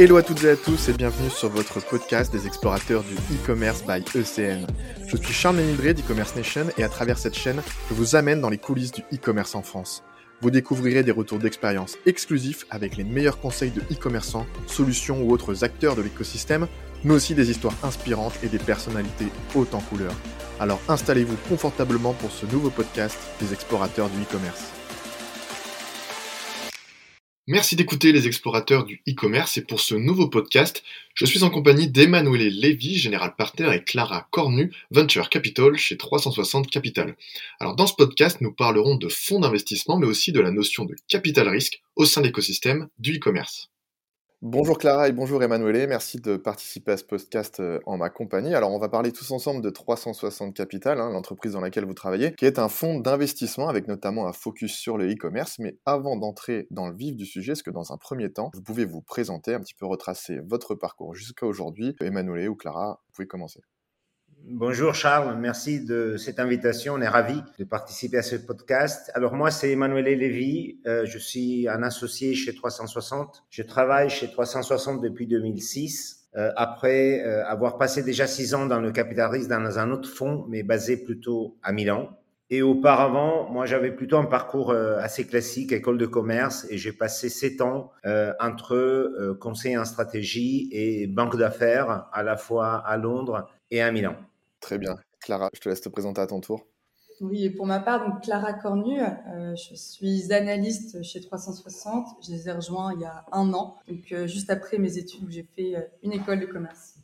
Hello à toutes et à tous et bienvenue sur votre podcast des explorateurs du e-commerce by ECN. Je suis Charles Ménildré d'e-commerce Nation et à travers cette chaîne, je vous amène dans les coulisses du e-commerce en France. Vous découvrirez des retours d'expérience exclusifs avec les meilleurs conseils de e-commerçants, solutions ou autres acteurs de l'écosystème, mais aussi des histoires inspirantes et des personnalités hautes en couleur. Alors installez-vous confortablement pour ce nouveau podcast des explorateurs du e-commerce. Merci d'écouter les explorateurs du e-commerce et pour ce nouveau podcast, je suis en compagnie d'Emmanuel Lévy, général partner, et Clara Cornu, Venture Capital chez 360 Capital. Alors dans ce podcast, nous parlerons de fonds d'investissement mais aussi de la notion de capital risque au sein de l'écosystème du e-commerce. Bonjour Clara et bonjour Emmanuel, merci de participer à ce podcast euh, en ma compagnie. Alors on va parler tous ensemble de 360 Capital, hein, l'entreprise dans laquelle vous travaillez, qui est un fonds d'investissement avec notamment un focus sur le e-commerce. Mais avant d'entrer dans le vif du sujet, est-ce que dans un premier temps, vous pouvez vous présenter, un petit peu retracer votre parcours jusqu'à aujourd'hui? Emmanuel ou Clara, vous pouvez commencer. Bonjour Charles, merci de cette invitation. On est ravis de participer à ce podcast. Alors moi, c'est Emmanuel Lévy. Euh, je suis un associé chez 360. Je travaille chez 360 depuis 2006. Euh, après euh, avoir passé déjà six ans dans le capital risque dans un autre fonds, mais basé plutôt à Milan. Et auparavant, moi, j'avais plutôt un parcours assez classique, école de commerce, et j'ai passé sept ans entre conseiller en stratégie et banque d'affaires, à la fois à Londres et à Milan. Très bien. Clara, je te laisse te présenter à ton tour. Oui, et pour ma part, donc Clara Cornu, euh, je suis analyste chez 360. Je les ai rejoints il y a un an, donc euh, juste après mes études où j'ai fait euh, une école de commerce.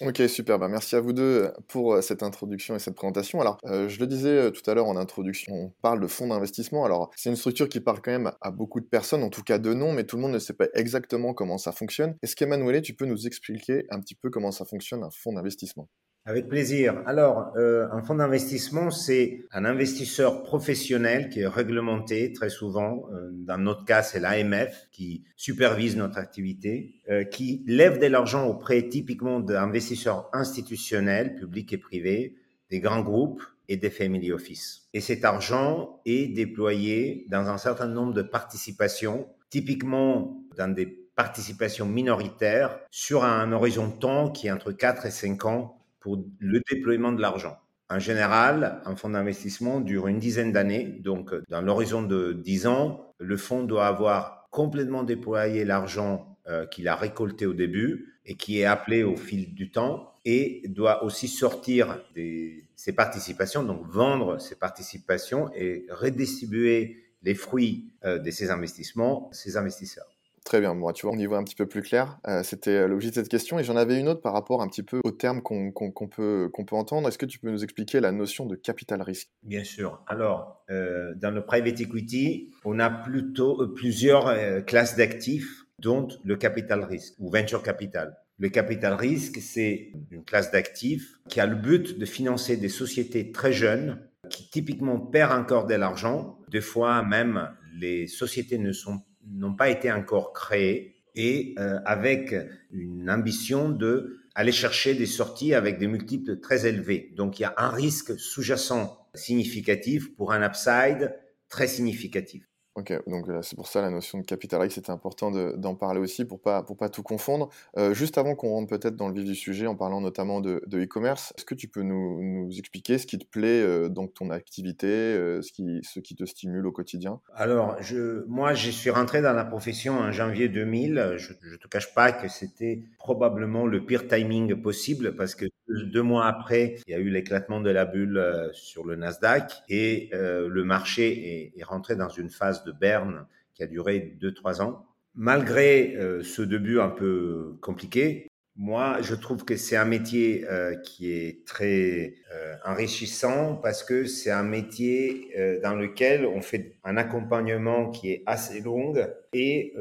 Ok, super. Bah, merci à vous deux pour cette introduction et cette présentation. Alors, je le disais tout à l'heure en introduction, on parle de fonds d'investissement. Alors, c'est une structure qui parle quand même à beaucoup de personnes, en tout cas de noms, mais tout le monde ne sait pas exactement comment ça fonctionne. Est-ce qu'Emmanuel, tu peux nous expliquer un petit peu comment ça fonctionne un fonds d'investissement? Avec plaisir. Alors, euh, un fonds d'investissement, c'est un investisseur professionnel qui est réglementé très souvent. Euh, dans notre cas, c'est l'AMF qui supervise notre activité, euh, qui lève de l'argent auprès typiquement d'investisseurs institutionnels, publics et privés, des grands groupes et des family office. Et cet argent est déployé dans un certain nombre de participations, typiquement dans des participations minoritaires sur un horizon de temps qui est entre 4 et 5 ans pour le déploiement de l'argent. En général, un fonds d'investissement dure une dizaine d'années. Donc, dans l'horizon de 10 ans, le fonds doit avoir complètement déployé l'argent euh, qu'il a récolté au début et qui est appelé au fil du temps et doit aussi sortir des, ses participations, donc vendre ses participations et redistribuer les fruits euh, de ses investissements, ses investisseurs. Très bien, bon, tu vois, on y voit un petit peu plus clair. Euh, c'était euh, l'objet de cette question. Et j'en avais une autre par rapport un petit peu aux termes qu'on peut, qu'on peut entendre. Est-ce que tu peux nous expliquer la notion de capital risque? Bien sûr. Alors, euh, dans le private equity, on a plutôt plusieurs classes d'actifs, dont le capital risque ou venture capital. Le capital risque, c'est une classe d'actifs qui a le but de financer des sociétés très jeunes qui typiquement perdent encore de l'argent. Des fois, même, les sociétés ne sont n'ont pas été encore créés et euh, avec une ambition de aller chercher des sorties avec des multiples très élevés. Donc il y a un risque sous-jacent significatif pour un upside très significatif. Ok, donc euh, c'est pour ça la notion de capital risque, c'était important d'en parler aussi pour pas pour pas tout confondre. Euh, juste avant qu'on rentre peut-être dans le vif du sujet, en parlant notamment de e-commerce, est-ce que tu peux nous, nous, expliquer ce qui te plaît euh, dans ton activité, ce qui ce qui te stimule au quotidien? Alors, je, moi, je suis rentré dans la profession en janvier 2000. Je, ne te cache pas que c'était probablement le pire timing possible parce que deux mois après, il y a eu l'éclatement de la bulle sur le Nasdaq et le marché est, est rentré dans une phase de Berne qui a duré 2-3 ans. Malgré euh, ce début un peu compliqué, moi, je trouve que c'est un métier euh, qui est très euh, enrichissant parce que c'est un métier dans lequel on fait un accompagnement qui est assez long et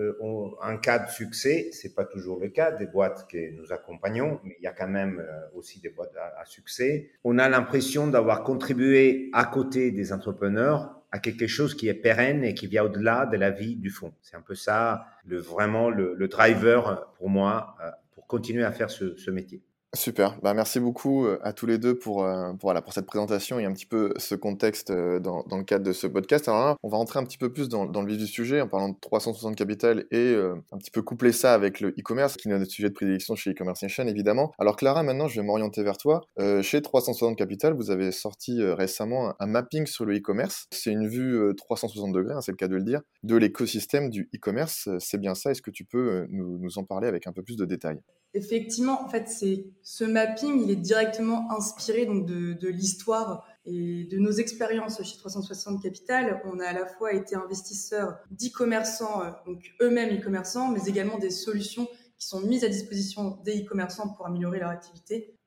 en cas de succès, c'est pas toujours le cas des boîtes que nous accompagnons, mais il y a quand même aussi des boîtes à succès. On a l'impression d'avoir contribué à côté des entrepreneurs à quelque chose qui est pérenne et qui vient au-delà de la vie du fond. C'est un peu ça, le, vraiment le, driver pour moi, euh, continuer à faire ce, métier. Super, bah, merci beaucoup euh, à tous les deux pour, euh, pour, cette présentation et un petit peu ce contexte euh, dans, le cadre de ce podcast. Alors là, on va rentrer un petit peu plus dans, dans le vif du sujet en parlant de 360 Capital et un petit peu coupler ça avec le e-commerce, qui est notre sujet de prédilection chez e-commerce nation évidemment. Alors Clara, maintenant je vais m'orienter vers toi. chez 360 Capital, vous avez sorti récemment un, mapping sur le e-commerce. C'est une vue 360 degrés, hein, c'est le cas de le dire, de l'écosystème du e-commerce. C'est bien ça, est-ce que tu peux nous, nous en parler avec un peu plus de détails? Effectivement, en fait, c'est ce mapping, il est directement inspiré donc de, de l'histoire et de nos expériences chez 360 Capital. On a à la fois été investisseurs d'e-commerçants, euh, donc eux-mêmes e-commerçants, mais également des solutions qui sont mises à disposition des e-commerçants pour améliorer leur activité.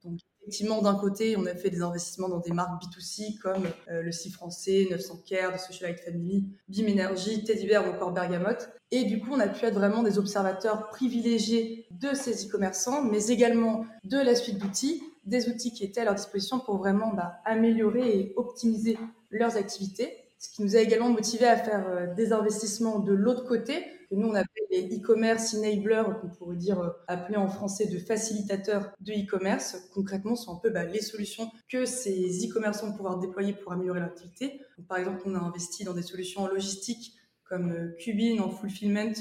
Effectivement, d'un côté, on a fait des investissements dans des marques B2C comme euh, le C français, 900 Care, The Socialite Family, Bim Energy, Teddy Bear ou encore Bergamote. Et du coup, on a pu être vraiment des observateurs privilégiés de ces e-commerçants, mais également de la suite d'outils, des outils qui étaient à leur disposition pour vraiment bah, améliorer et optimiser leurs activités. Ce qui nous a également motivé à faire euh, des investissements de l'autre côté, nous on appelle les e-commerce enablers, qu'on pourrait dire euh, appeler en français de facilitateurs de e-commerce. Concrètement, ce sont un peu bah, les solutions que ces e-commerçants vont pouvoir déployer pour améliorer l'activité. Par exemple, on a investi dans des solutions en logistique comme euh, Cubin en fulfillment.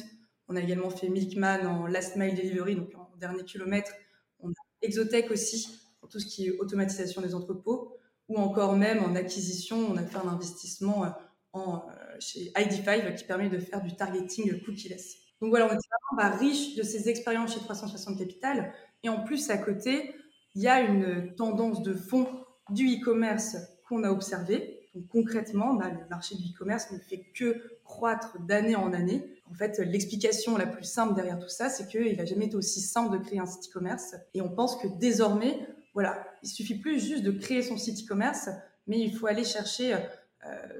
On a également fait Milkman en last mile delivery, donc en dernier kilomètre. On a Exotech aussi pour tout ce qui est automatisation des entrepôts ou encore même en acquisition, on a fait un investissement euh, en, chez ID5 qui permet de faire du targeting cookieless. Donc voilà, on est vraiment bah, riche de ces expériences chez 360 Capital. Et en plus, à côté, il y a une tendance de fond du e-commerce qu'on a observé. Donc concrètement, bah, le marché du e-commerce ne fait que croître d'année en année. En fait, l'explication la plus simple derrière tout ça, c'est qu'il n'a jamais été aussi simple de créer un site e-commerce. Et on pense que désormais, voilà, il suffit plus juste de créer son site e-commerce, mais il faut aller chercher euh,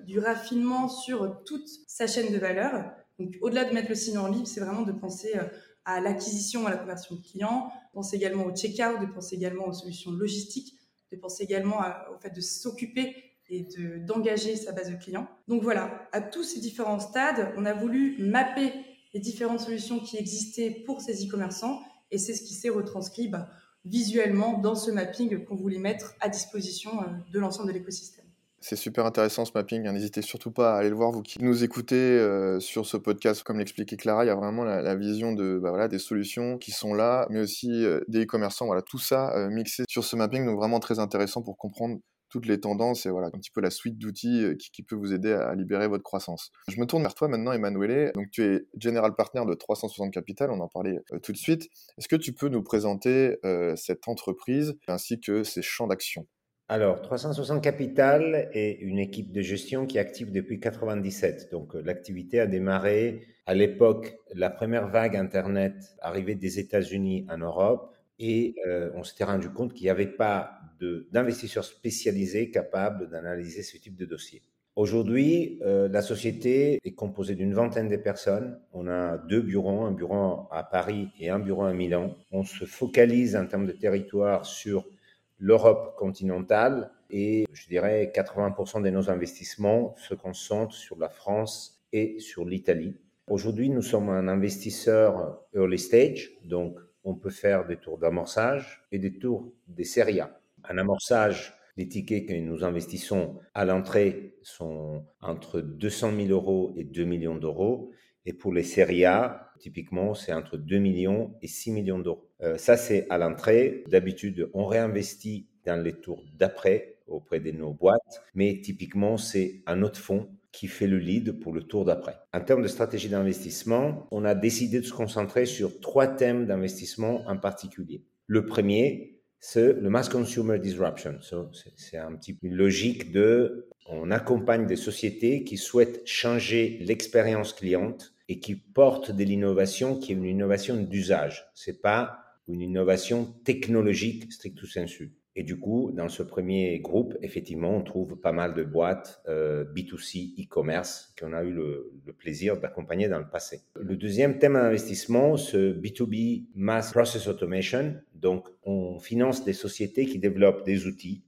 du raffinement sur toute sa chaîne de valeur. Donc, au-delà de mettre le signe en ligne, c'est vraiment de penser euh, à l'acquisition, à la conversion de clients, penser également au check-out, de penser également aux solutions logistiques, de penser également au fait de s'occuper et d'engager sa base de clients. Donc voilà, à tous ces différents stades, on a voulu mapper les différentes solutions qui existaient pour ces e-commerçants et c'est ce qui s'est retranscrit bah, visuellement dans ce mapping qu'on voulait mettre à disposition euh, de l'ensemble de l'écosystème. C'est super intéressant ce mapping. Hein. N'hésitez surtout pas à aller le voir, vous qui nous écoutez euh, sur ce podcast. Comme l'expliquait Clara, il y a vraiment la, vision de, bah, des solutions qui sont là, mais aussi euh, des e-commerçants. Voilà, tout ça mixé sur ce mapping. Donc vraiment très intéressant pour comprendre toutes les tendances et voilà, un petit peu la suite d'outils euh, qui, peut vous aider à, libérer votre croissance. Je me tourne vers toi maintenant, Emmanuel. Donc, tu es General Partner de 360 Capital, on en parlait euh, tout de suite. Est-ce que tu peux nous présenter euh, cette entreprise ainsi que ses champs d'action? Alors, 360 Capital est une équipe de gestion qui est active depuis 97. Donc, l'activité a démarré à l'époque, la première vague Internet arrivait des États-Unis en Europe et on s'était rendu compte qu'il n'y avait pas d'investisseurs spécialisés capables d'analyser ce type de dossier. Aujourd'hui, euh, la société est composée d'une vingtaine de personnes. On a deux bureaux, un bureau à Paris et un bureau à Milan. On se focalise en termes de territoire sur l'Europe continentale et je dirais 80% de nos investissements se concentrent sur la France et sur l'Italie. Aujourd'hui, nous sommes un investisseur early stage, donc on peut faire des tours d'amorçage et des tours des séries. Un amorçage, les tickets que nous investissons à l'entrée sont entre 200 000 euros et 2 millions d'euros. Et pour les séries typiquement, c'est entre 2 millions et 6 millions d'euros. Euh, ça, c'est à l'entrée. D'habitude, on réinvestit dans les tours d'après auprès de nos boîtes, mais typiquement, c'est un autre fonds qui fait le lead pour le tour d'après. En termes de stratégie d'investissement, on a décidé de se concentrer sur trois thèmes d'investissement en particulier. Le premier, c'est le mass consumer disruption. c'est un petit peu une logique de, on accompagne des sociétés qui souhaitent changer l'expérience cliente et qui portent de l'innovation qui est une innovation d'usage. C'est pas une innovation technologique stricto sensu. Et du coup, dans ce premier groupe, effectivement, on trouve pas mal de boîtes euh, B2C e-commerce qu'on a eu le, le plaisir d'accompagner dans le passé. Le deuxième thème d'investissement, c'est B2B Mass Process Automation. Donc, on finance des sociétés qui développent des outils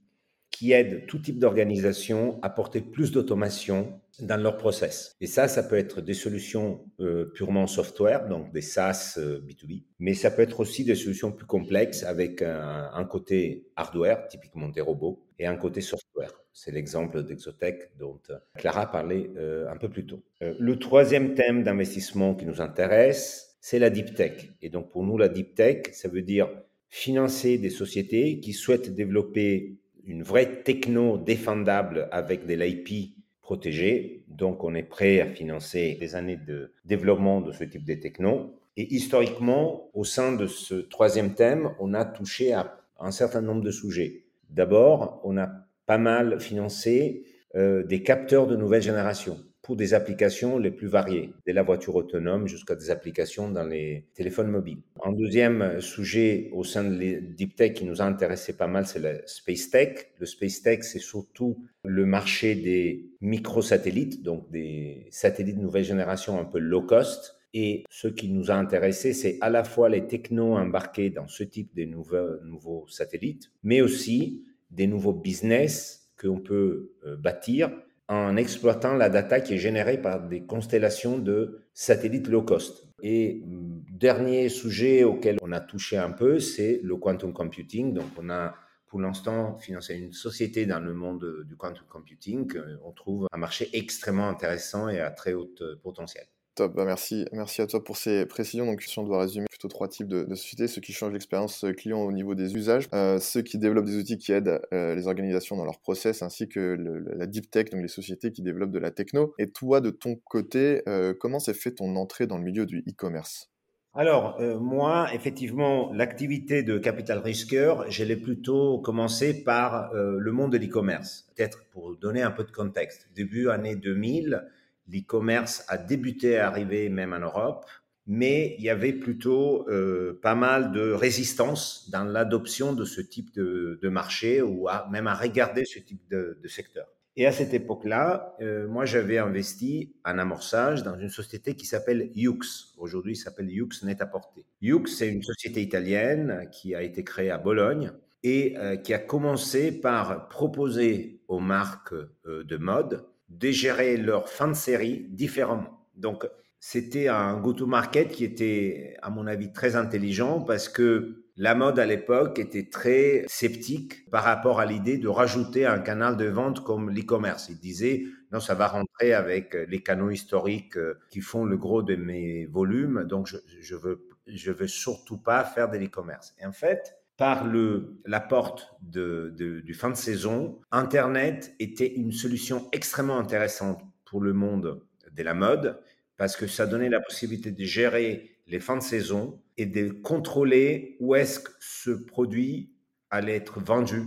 qui aident tout type d'organisation à porter plus d'automation dans leur process. Et ça, ça peut être des solutions euh, purement software, donc des SaaS B2B, euh, mais ça peut être aussi des solutions plus complexes avec un, côté hardware, typiquement des robots, et un côté software. C'est l'exemple d'Exotech dont euh, Clara parlait un peu plus tôt. le troisième thème d'investissement qui nous intéresse, c'est la deep tech. Et donc pour nous, la deep tech, ça veut dire financer des sociétés qui souhaitent développer une vraie techno défendable avec de l'IP protégé. Donc, on est prêt à financer des années de développement de ce type de techno. Et historiquement, au sein de ce troisième thème, on a touché à un certain nombre de sujets. D'abord, on a pas mal financé euh, des capteurs de nouvelle génération pour des applications les plus variées, de la voiture autonome jusqu'à des applications dans les téléphones mobiles. Un deuxième sujet au sein de Deep Tech qui nous a intéressé pas mal, c'est le Space Tech. Le Space Tech, c'est surtout le marché des microsatellites, donc des satellites de nouvelle génération un peu low cost. Et ce qui nous a intéressé, c'est à la fois les technos embarqués dans ce type de nouveaux, nouveaux satellites, mais aussi des nouveaux business qu'on peut euh, bâtir en exploitant la data qui est générée par des constellations de satellites low cost. Et mm, dernier sujet auquel on a touché un peu, c'est le quantum computing. Donc on a pour l'instant financé une société dans le monde du quantum computing. On trouve un marché extrêmement intéressant et à très haut potentiel. Top, bah, merci, merci à toi pour ces précisions. Donc, si on doit résumer plutôt trois types de, sociétés, ceux qui changent l'expérience client au niveau des usages, euh, ceux qui développent des outils qui aident euh, les organisations dans leur process, ainsi que la deep tech, donc les sociétés qui développent de la techno. Et toi, de ton côté, euh, comment s'est fait ton entrée dans le milieu du e-commerce? Alors, moi, effectivement, l'activité de capital risqueur, je l'ai plutôt commencé par le monde de l'e-commerce. Peut-être pour donner un peu de contexte. Début année 2000, l'e-commerce a débuté à arriver même en Europe, mais il y avait plutôt euh, pas mal de résistance dans l'adoption de ce type de, marché ou même à regarder ce type de, secteur. Et à cette époque-là, euh, moi, j'avais investi en amorçage dans une société qui s'appelle Yux. Aujourd'hui, il s'appelle Yux Net Porter. Yux, c'est une société italienne qui a été créée à Bologne et euh, qui a commencé par proposer aux marques de mode de gérer leur fin de série différemment. Donc, c'était un go-to-market qui était, à mon avis, très intelligent parce que la mode à l'époque était très sceptique par rapport à l'idée de rajouter un canal de vente comme l'e-commerce. Il disait, non, ça va rentrer avec les canaux historiques euh, qui font le gros de mes volumes, donc je, je veux, veux surtout pas faire de l'e-commerce. Et en fait, par le, la porte de, du fin de saison, Internet était une solution extrêmement intéressante pour le monde de la mode parce que ça donnait la possibilité de gérer les fins de saison et de contrôler où est-ce que ce produit allait être vendu,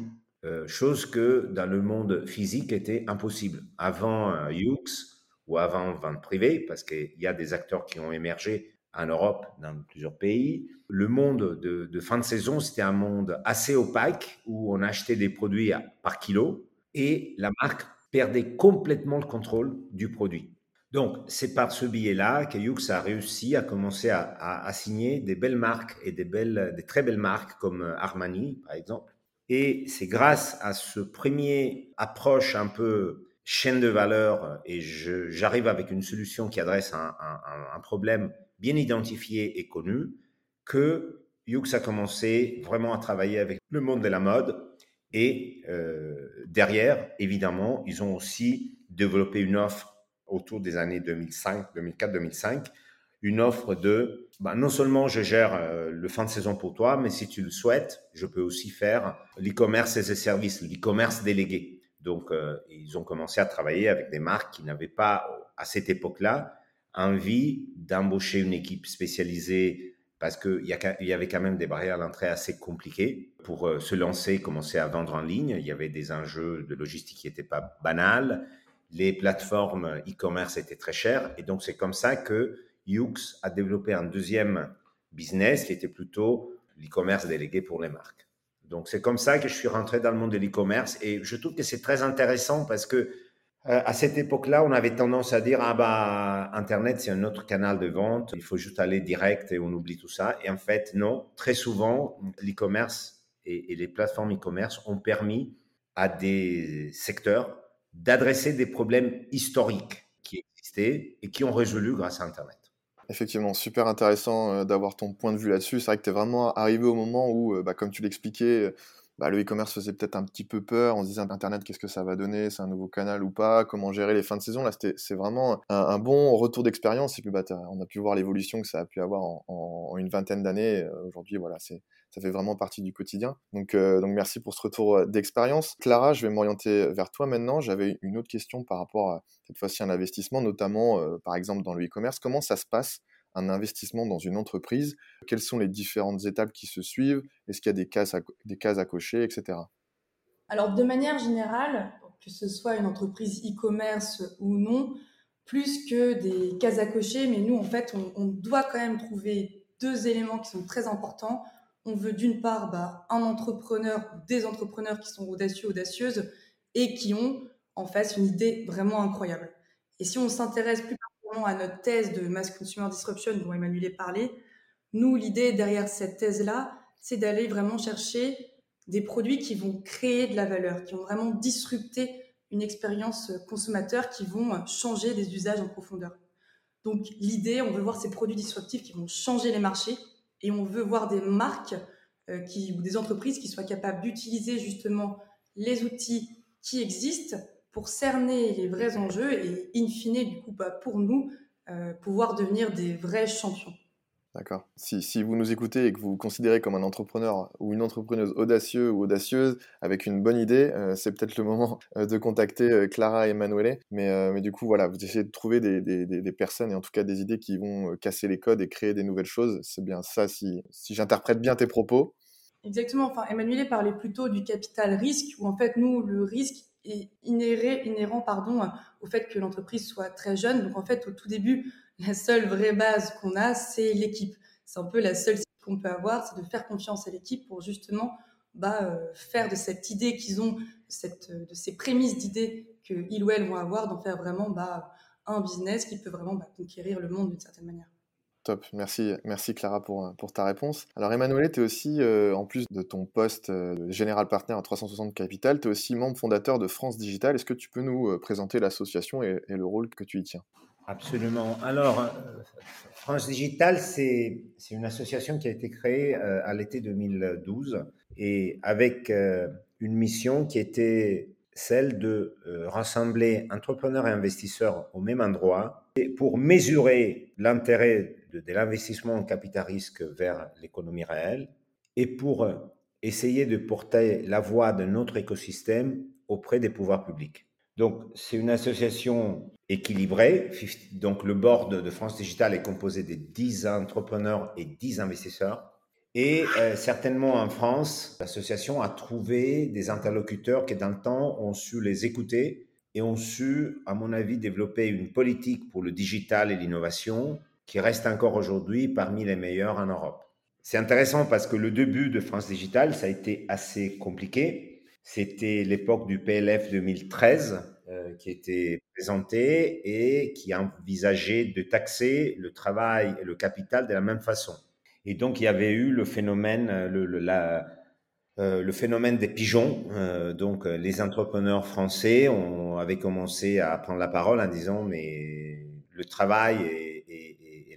euh, chose que dans le monde physique était impossible. Avant euh, ou avant vente privée, parce qu'il y a des acteurs qui ont émergé en Europe, dans plusieurs pays. Le monde de, fin de saison, c'était un monde assez opaque où on achetait des produits par kilo et la marque perdait complètement le contrôle du produit. Donc, c'est par ce biais-là que Yux a réussi à commencer à, signer des belles marques et des, belles, des très belles marques comme Armani, par exemple. Et c'est grâce à ce premier approche un peu chaîne de valeur et j'arrive avec une solution qui adresse un problème bien identifié et connu, que Hughes a commencé vraiment à travailler avec le monde de la mode. Et euh, derrière, évidemment, ils ont aussi développé une offre autour des années 2005, 2004, 2005, une offre de bah, non seulement je gère euh, le fin de saison pour toi, mais si tu le souhaites, je peux aussi faire l'e-commerce et ses services, l'e-commerce délégué. Donc, euh, ils ont commencé à travailler avec des marques qui n'avaient pas, à cette époque-là, envie d'embaucher une équipe spécialisée parce qu'il y, avait quand même des barrières à l'entrée assez compliquées pour euh, se lancer, commencer à vendre en ligne. Il y avait des enjeux de logistique qui n'étaient pas banals. Les plateformes e-commerce étaient très chères. Et donc, c'est comme ça que Hughes a développé un deuxième business qui était plutôt l'e-commerce délégué pour les marques. Donc, c'est comme ça que je suis rentré dans le monde de l'e-commerce. Et je trouve que c'est très intéressant parce que euh, à cette époque-là, on avait tendance à dire ah bah Internet c'est un autre canal de vente, il faut juste aller direct et on oublie tout ça. Et en fait, non. Très souvent, l'e-commerce et, les plateformes e-commerce ont permis à des secteurs d'adresser des problèmes historiques qui existaient et qui ont résolu grâce à Internet. Effectivement, super intéressant euh, d'avoir ton point de vue là-dessus. C'est vrai que tu es vraiment arrivé au moment où, euh, bah, comme tu l'expliquais, bah, le e-commerce faisait peut-être un petit peu peur. On se disait Internet, qu'est-ce que ça va donner? C'est un nouveau canal ou pas? Comment gérer les fins de saison? Là, c'est vraiment un, bon retour d'expérience. Et puis, bah, on a pu voir l'évolution que ça a pu avoir en, une vingtaine d'années. Euh, aujourd'hui, voilà, c'est ça fait vraiment partie du quotidien. Donc, euh, merci pour ce retour euh, d'expérience. Clara, je vais m'orienter vers toi maintenant. J'avais une autre question par rapport à cette fois-ci un investissement, notamment par exemple dans le e-commerce. Comment ça se passe un investissement dans une entreprise, quelles sont les différentes étapes qui se suivent, est-ce qu'il y a des cases à, des cases à cocher, etc. Alors de manière générale, que ce soit une entreprise e-commerce ou non, plus que des cases à cocher, mais nous en fait on, doit quand même trouver deux éléments qui sont très importants. On veut d'une part bah, un entrepreneur ou des entrepreneurs qui sont audacieux, audacieuses et qui ont en face une idée vraiment incroyable. Et si on s'intéresse plus à notre thèse de Mass Consumer Disruption dont Emmanuel a parlé, nous, l'idée derrière cette thèse-là, c'est d'aller vraiment chercher des produits qui vont créer de la valeur, qui vont vraiment disrupter une expérience consommateur, qui vont changer des usages en profondeur. Donc l'idée, on veut voir ces produits disruptifs qui vont changer les marchés et on veut voir des marques euh, ou des entreprises qui soient capables d'utiliser justement les outils qui existent pour cerner les vrais enjeux et, in fine, du coup, bah, pour nous, euh, pouvoir devenir des vrais champions. D'accord. Si, si, vous nous écoutez et que vous vous considérez comme un entrepreneur ou une entrepreneuse audacieux ou audacieuse avec une bonne idée, euh, c'est peut-être le moment euh, de contacter Clara et Emanuele. Mais, mais du coup, voilà, vous essayez de trouver des, des, des, personnes et en tout cas des idées qui vont casser les codes et créer des nouvelles choses. C'est bien ça, si, si j'interprète bien tes propos. Exactement. Enfin, Emmanuel parlait plutôt du capital risque, où en fait, nous, le risque, est inhérent pardon, au fait que l'entreprise soit très jeune. Donc en fait, au tout début, la seule vraie base qu'on a, c'est l'équipe. C'est un peu la seule qu'on peut avoir, c'est de faire confiance à l'équipe pour justement bah, euh, faire de cette idée qu'ils ont, cette, de ces prémices d'idées qu'ils ou elles vont avoir, d'en faire vraiment bah, un business qui peut vraiment bah, conquérir le monde d'une certaine manière. Merci, merci Clara pour, euh, pour ta réponse. Alors Emmanuel, tu es aussi, euh, en plus de ton poste euh, de général partner à 360 Capital, tu es aussi membre fondateur de France Digital. Est-ce que tu peux nous présenter l'association et, le rôle que tu y tiens? Absolument. Alors, France Digital, c'est une association qui a été créée à l'été 2012 et avec une mission qui était celle de rassembler entrepreneurs et investisseurs au même endroit pour mesurer l'intérêt de, l'investissement en capital risque vers l'économie réelle et pour euh, essayer de porter la voix de notre écosystème auprès des pouvoirs publics. Donc, c'est une association équilibrée. Donc, le board de France Digital est composé de 10 entrepreneurs et 10 investisseurs. Et euh, certainement en France, l'association a trouvé des interlocuteurs qui, dans le temps, ont su les écouter et ont su, à mon avis, développer une politique pour le digital et l'innovation qui reste encore aujourd'hui parmi les meilleurs en Europe. C'est intéressant parce que le début de France Digital, ça a été assez compliqué. C'était l'époque du PLF 2013 euh, qui était présenté et qui envisageait de taxer le travail et le capital de la même façon. Et donc, il y avait eu le phénomène, la, euh, le phénomène des pigeons. Euh, donc, les entrepreneurs français avaient commencé à prendre la parole en disant mais le travail est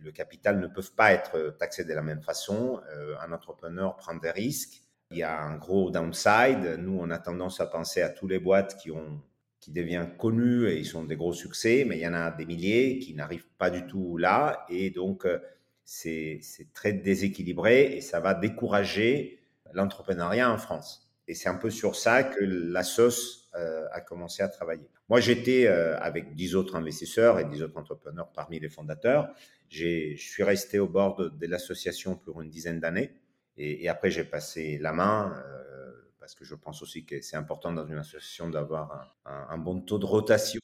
le capital ne peuvent pas être taxés de la même façon. Euh, un entrepreneur prend des risques. Il y a un gros downside. Nous, on a tendance à penser à tous les boîtes qui deviennent connues et ils sont des gros succès, mais il y en a des milliers qui n'arrivent pas du tout là. Et donc, euh, c'est très déséquilibré et ça va décourager l'entrepreneuriat en France. Et c'est un peu sur ça que la sauce euh, a commencé à travailler. Moi, j'étais avec dix autres investisseurs et dix autres entrepreneurs parmi les fondateurs. Je suis resté au bord de, l'association pour une dizaine d'années. Et, après, j'ai passé la main euh, parce que je pense aussi que c'est important dans une association d'avoir un, bon taux de rotation.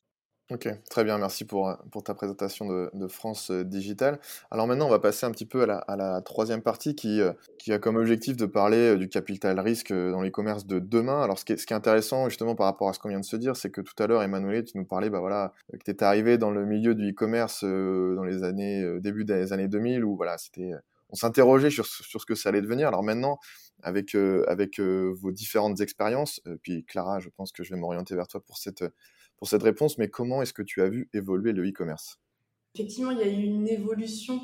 Ok, très bien, merci pour, pour ta présentation de, France euh, Digital. Alors maintenant, on va passer un petit peu à la, troisième partie qui, euh, qui a comme objectif de parler du capital risque dans les commerces de demain. Alors ce qui, est, ce qui est intéressant justement par rapport à ce qu'on vient de se dire, c'est que tout à l'heure, Emmanuel, tu nous parlais bah, voilà, que tu étais arrivé dans le milieu du e-commerce dans les années, début des années 2000, où voilà, on s'interrogeait sur, sur, ce que ça allait devenir. Alors maintenant, avec, avec vos différentes expériences, puis Clara, je pense que je vais m'orienter vers toi pour cette, pour cette réponse, mais comment est-ce que tu as vu évoluer le e-commerce? Effectivement, il y a eu une évolution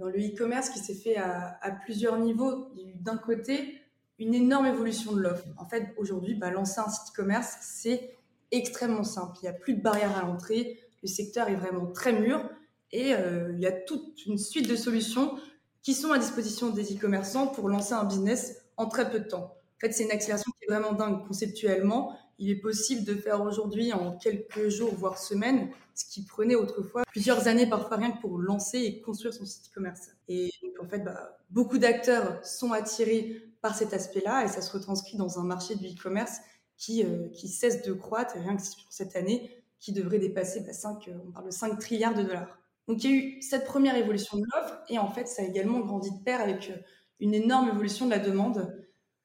dans le e-commerce qui s'est fait à, plusieurs niveaux. D'un côté une énorme évolution de l'offre. En fait, aujourd'hui, bah, lancer un site e-commerce, c'est extrêmement simple. Il n'y a plus de barrières à l'entrée. Le secteur est vraiment très mûr et euh, il y a toute une suite de solutions qui sont à disposition des e-commerçants pour lancer un business en très peu de temps. En fait, c'est une accélération qui est vraiment dingue conceptuellement. Il est possible de faire aujourd'hui en quelques jours, voire semaines, ce qui prenait autrefois plusieurs années, parfois rien que pour lancer et construire son site e-commerce. Et en fait, bah, beaucoup d'acteurs sont attirés par cet aspect-là et ça se retranscrit dans un marché du e-commerce qui, euh, qui cesse de croître, rien que sur cette année, qui devrait dépasser bah, 5, on parle de 5 trilliards de dollars. Donc il y a eu cette première évolution de l'offre et en fait ça a également grandi de pair avec euh, une énorme évolution de la demande.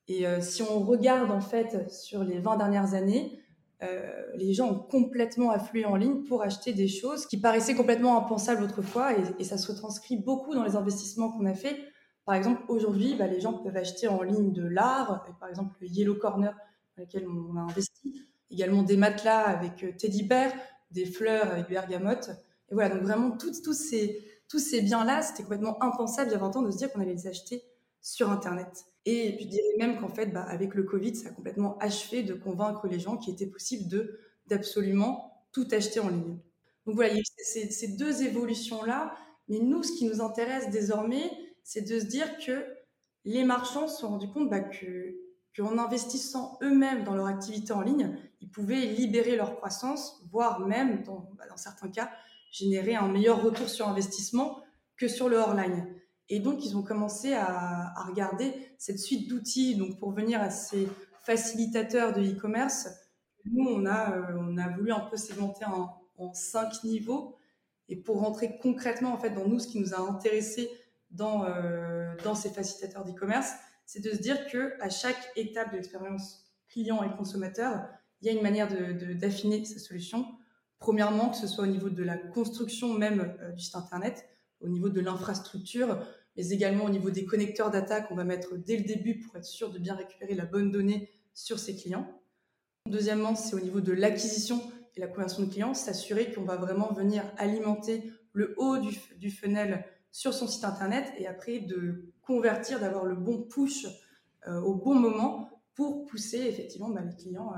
Et euh, si on regarde en fait sur les 20 dernières années, euh, les gens ont complètement afflué en ligne pour acheter des choses qui paraissaient complètement impensables autrefois et, ça se retranscrit beaucoup dans les investissements qu'on a fait. Par exemple, aujourd'hui, bah, les gens peuvent acheter en ligne de l'art, par exemple le Yellow Corner dans lequel on a investi, également des matelas avec Teddy Bear, des fleurs avec bergamote. Et voilà, donc vraiment, tous, tous ces, tous ces biens-là, c'était complètement impensable il y a 20 ans de se dire qu'on allait les acheter sur Internet. Et je dirais même qu'en fait, bah, avec le Covid, ça a complètement achevé de convaincre les gens qu'il était possible d'absolument tout acheter en ligne. Donc voilà, il y a ces deux évolutions-là. Mais nous, ce qui nous intéresse désormais, c'est de se dire que les marchands se sont rendus compte bah, que qu'en investissant eux-mêmes dans leur activité en ligne, ils pouvaient libérer leur croissance, voire même, dans, bah, dans certains cas, générer un meilleur retour sur investissement que sur le hors-line. Et donc, ils ont commencé à, regarder cette suite d'outils donc pour venir à ces facilitateurs de e-commerce. Nous, on a, euh, voulu un peu segmenter en, cinq niveaux. Et pour rentrer concrètement, en fait, dans nous, ce qui nous a intéressé dans, euh, dans ces facilitateurs d'e-commerce, c'est de se dire que à chaque étape de l'expérience client et consommateur, il y a une manière d'affiner de, sa solution Premièrement, que ce soit au niveau de la construction même euh, du site internet, au niveau de l'infrastructure, mais également au niveau des connecteurs data qu'on va mettre dès le début pour être sûr de bien récupérer la bonne donnée sur ses clients. Deuxièmement, c'est au niveau de l'acquisition et la conversion de clients, s'assurer qu'on va vraiment venir alimenter le haut du, funnel sur son site internet et après de convertir, d'avoir le bon push euh, au bon moment pour pousser effectivement bah, les clients euh,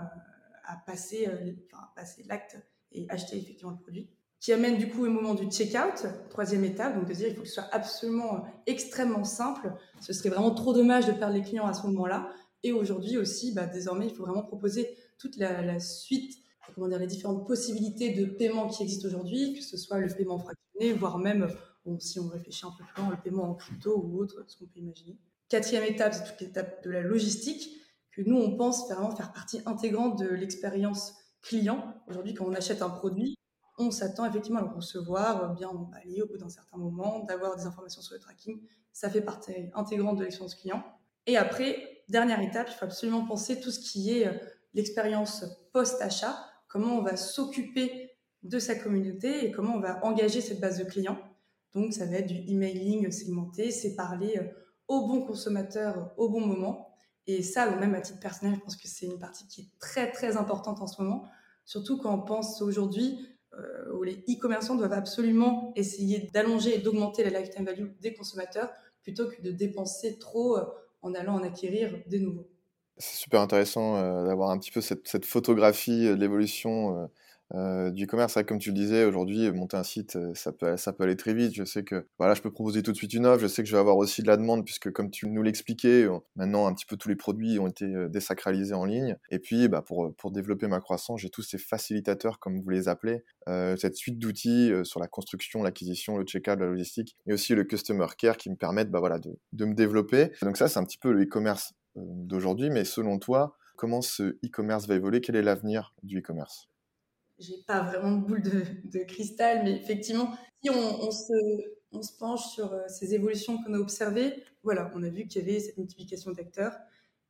à euh, enfin, passer l'acte et acheter effectivement le produit. Qui amène du coup au moment du checkout, troisième étape, donc de dire il faut que ce soit absolument euh, extrêmement simple. Ce serait vraiment trop dommage de perdre les clients à ce moment-là. Et aujourd'hui aussi, bah, désormais, il faut vraiment proposer toute la, suite, comment dire, les différentes possibilités de paiement qui existent aujourd'hui, que ce soit le paiement fractionné, voire même, bon, si on réfléchit un peu plus loin, le paiement en crypto ou autre, ce qu'on peut imaginer. Quatrième étape, c'est toute l'étape de la logistique, que nous, on pense vraiment faire partie intégrante de l'expérience client. Aujourd'hui, quand on achète un produit, on s'attend effectivement à le recevoir bien emballé au bout d'un certain moment, d'avoir des informations sur le tracking. Ça fait partie intégrante de l'expérience client. Et après, dernière étape, il faut absolument penser tout ce qui est euh, l'expérience post-achat, comment on va s'occuper de sa communauté et comment on va engager cette base de clients. Donc, ça va être du emailing segmenté, c'est parler euh, au bon consommateur au bon moment. Et ça, même à titre personnel, je pense que c'est une partie qui est très très importante en ce moment, surtout quand on pense aujourd'hui euh, où les e-commerçants doivent absolument essayer d'allonger et d'augmenter la lifetime value des consommateurs plutôt que de dépenser trop euh, en allant en acquérir des nouveaux. C'est super intéressant euh, d'avoir un petit peu cette, cette photographie de l'évolution euh, du commerce, comme tu le disais, aujourd'hui, monter un site, euh, ça peut, aller très vite. Je sais que voilà, je peux proposer tout de suite une offre. Je sais que je vais avoir aussi de la demande, puisque comme tu nous l'expliquais, maintenant, un petit peu tous les produits ont été euh, désacralisés en ligne. Et puis, bah, pour, développer ma croissance, j'ai tous ces facilitateurs, comme vous les appelez, cette suite d'outils sur la construction, l'acquisition, le check-out, la logistique, et aussi le customer care qui me permettent bah, voilà, de, de me développer. Donc ça, c'est un petit peu le e-commerce d'aujourd'hui. Mais selon toi, comment ce e-commerce va évoluer? Quel est l'avenir du e-commerce? J'ai pas vraiment de boule de, cristal, mais effectivement, si on, on, se, on se penche sur euh, ces évolutions qu'on a observées, voilà, on a vu qu'il y avait cette multiplication d'acteurs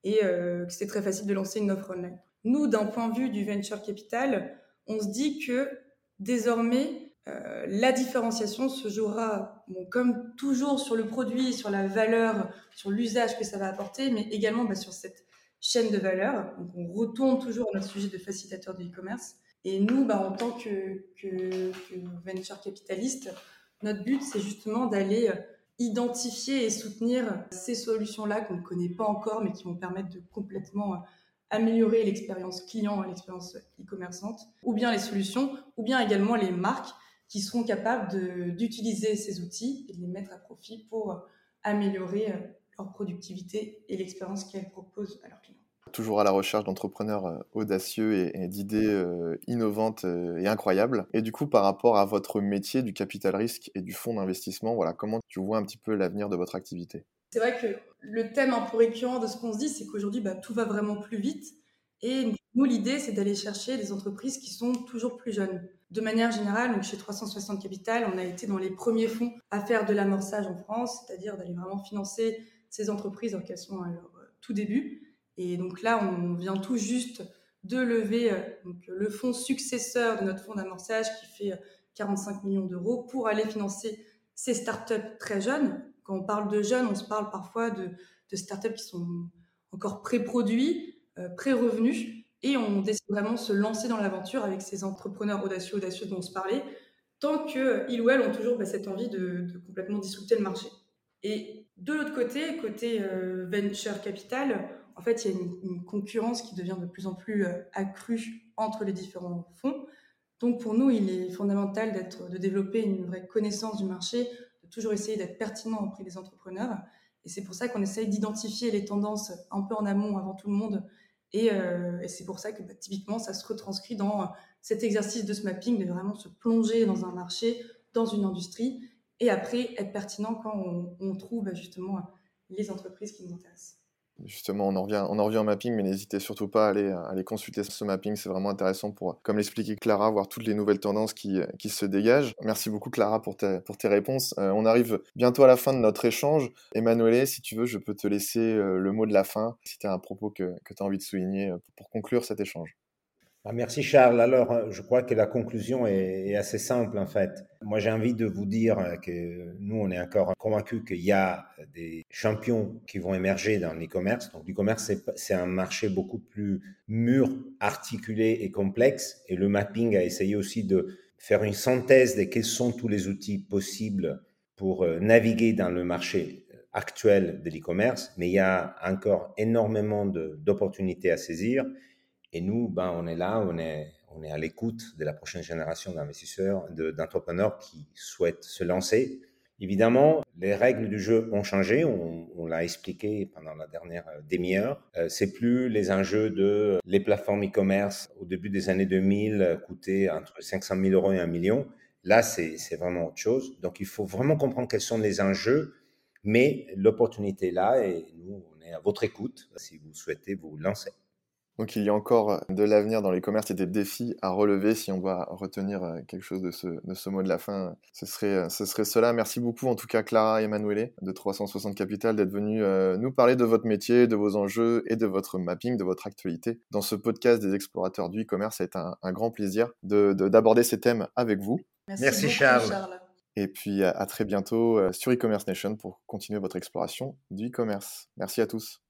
et euh, que c'était très facile de lancer une offre online. Nous, d'un point de vue du venture capital, on se dit que désormais, Euh, la différenciation se jouera, bon, comme toujours, sur le produit, sur la valeur, sur l'usage que ça va apporter, mais également bah, sur cette chaîne de valeur. Donc, on retourne toujours à notre sujet de facilitateur de e-commerce. Et nous, bah, en tant que, que, venture capitaliste, notre but, c'est justement d'aller identifier et soutenir ces solutions-là qu'on ne connaît pas encore, mais qui vont permettre de complètement améliorer l'expérience client, l'expérience e-commerçante, ou bien les solutions, ou bien également les marques qui seront capables d'utiliser ces outils et de les mettre à profit pour améliorer euh, leur productivité et l'expérience qu'elles proposent à leurs clients. Toujours à la recherche d'entrepreneurs euh, audacieux et, d'idées euh, innovantes et incroyables. Et du coup, par rapport à votre métier du capital risque et du fonds d'investissement, voilà, comment tu vois un petit peu l'avenir de votre activité? C'est vrai que le thème un peu récurrent de ce qu'on se dit, c'est qu'aujourd'hui, bah, tout va vraiment plus vite. Et nous, l'idée, c'est d'aller chercher des entreprises qui sont toujours plus jeunes. De manière générale, donc chez 360 Capital, on a été dans les premiers fonds à faire de l'amorçage en France, c'est-à-dire d'aller vraiment financer ces entreprises alors qu'elles sont à leur euh, tout début. Et donc là, on vient tout juste de lever euh, le fonds successeur de notre fonds d'amorçage qui fait 45 euh, millions d'euros pour aller financer ces startups très jeunes. Quand on parle de jeunes, on se parle parfois de, startups qui sont encore pré-produits, pré-revenus, et on décide vraiment de se lancer dans l'aventure avec ces entrepreneurs audacieux, audacieux dont on se parlait, tant qu'ils ou elles ont toujours bah, cette envie de, complètement disrupter le marché. Et de l'autre côté, côté euh, venture capital, en fait, il y a une, concurrence qui devient de plus en plus euh, accrue entre les différents fonds. Donc pour nous, il est fondamental d'être, de développer une vraie connaissance du marché, de toujours essayer d'être pertinent auprès des entrepreneurs. Et c'est pour ça qu'on essaye d'identifier les tendances un peu en amont avant tout le monde euh, et, c'est pour ça que bah, typiquement, ça se retranscrit dans euh, cet exercice de ce mapping, de vraiment se plonger dans un marché, dans une industrie, et après être pertinent quand on, trouve bah, justement les entreprises qui nous intéressent. Justement, on en revient, on en revient au mapping, mais n'hésitez surtout pas à aller, à aller consulter ce mapping. C'est vraiment intéressant pour, comme l'expliquait Clara, voir toutes les nouvelles tendances qui, se dégagent. Merci beaucoup, Clara, pour, pour tes réponses. Euh, on arrive bientôt à la fin de notre échange. Emmanuel, si tu veux, je peux te laisser euh, le mot de la fin, si tu as un propos que, que tu as envie de souligner euh, pour conclure cet échange. Ah, merci Charles. Alors, euh, je crois que la conclusion est, assez simple en fait. Moi, j'ai envie de vous dire que nous, on est encore convaincus qu'il y a des champions qui vont émerger dans l'e-commerce. Donc, l'e-commerce, c'est un marché beaucoup plus mûr, articulé et complexe. Et le mapping a essayé aussi de faire une synthèse de quels sont tous les outils possibles pour euh, naviguer dans le marché actuel de l'e-commerce. Mais il y a encore énormément d'opportunités à saisir. Et nous, ben, on est là, on est, on est à l'écoute de la prochaine génération d'investisseurs, d'entrepreneurs qui souhaitent se lancer. Évidemment, les règles du jeu ont changé. On, l'a expliqué pendant la dernière demi-heure. Euh, c'est plus les enjeux de les plateformes e-commerce au début des années 2000 coûtaient entre 500 000 euros et 1 million. Là, c'est vraiment autre chose. Donc, il faut vraiment comprendre quels sont les enjeux, mais l'opportunité est là et nous, on est à votre écoute si vous souhaitez vous lancer. Donc il y a encore de l'avenir dans les commerces et des défis à relever. Si on va retenir euh, quelque chose de ce, de ce mot de la fin, ce serait, euh, ce serait cela. Merci beaucoup en tout cas Clara et Emanuele de 360 Capital d'être venus euh, nous parler de votre métier, de vos enjeux et de votre mapping, de votre actualité. Dans ce podcast des explorateurs du e-commerce, c'est un, un, grand plaisir d'aborder de, ces thèmes avec vous. Merci, Charles. Et puis à très bientôt sur e-commerce nation pour continuer votre exploration du e-commerce. Merci à tous.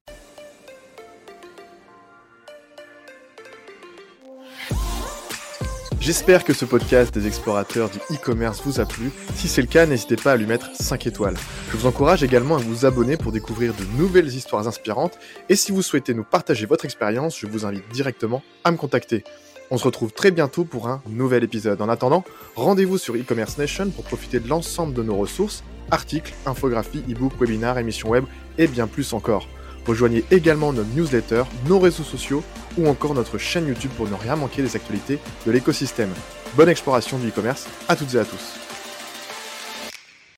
J'espère que ce podcast des explorateurs du e-commerce vous a plu. Si c'est le cas, n'hésitez pas à lui mettre 5 étoiles. Je vous encourage également à vous abonner pour découvrir de nouvelles histoires inspirantes. Et si vous souhaitez nous partager votre expérience, je vous invite directement à me contacter. On se retrouve très bientôt pour un nouvel épisode. En attendant, rendez-vous sur e-commerce nation pour profiter de l'ensemble de nos ressources, articles, infographies, e-books, webinaires, émissions web et bien plus encore. Rejoignez également notre newsletter, nos réseaux sociaux ou encore notre chaîne YouTube pour ne rien manquer des actualités de l'écosystème. Bonne exploration du e-commerce à toutes et à tous.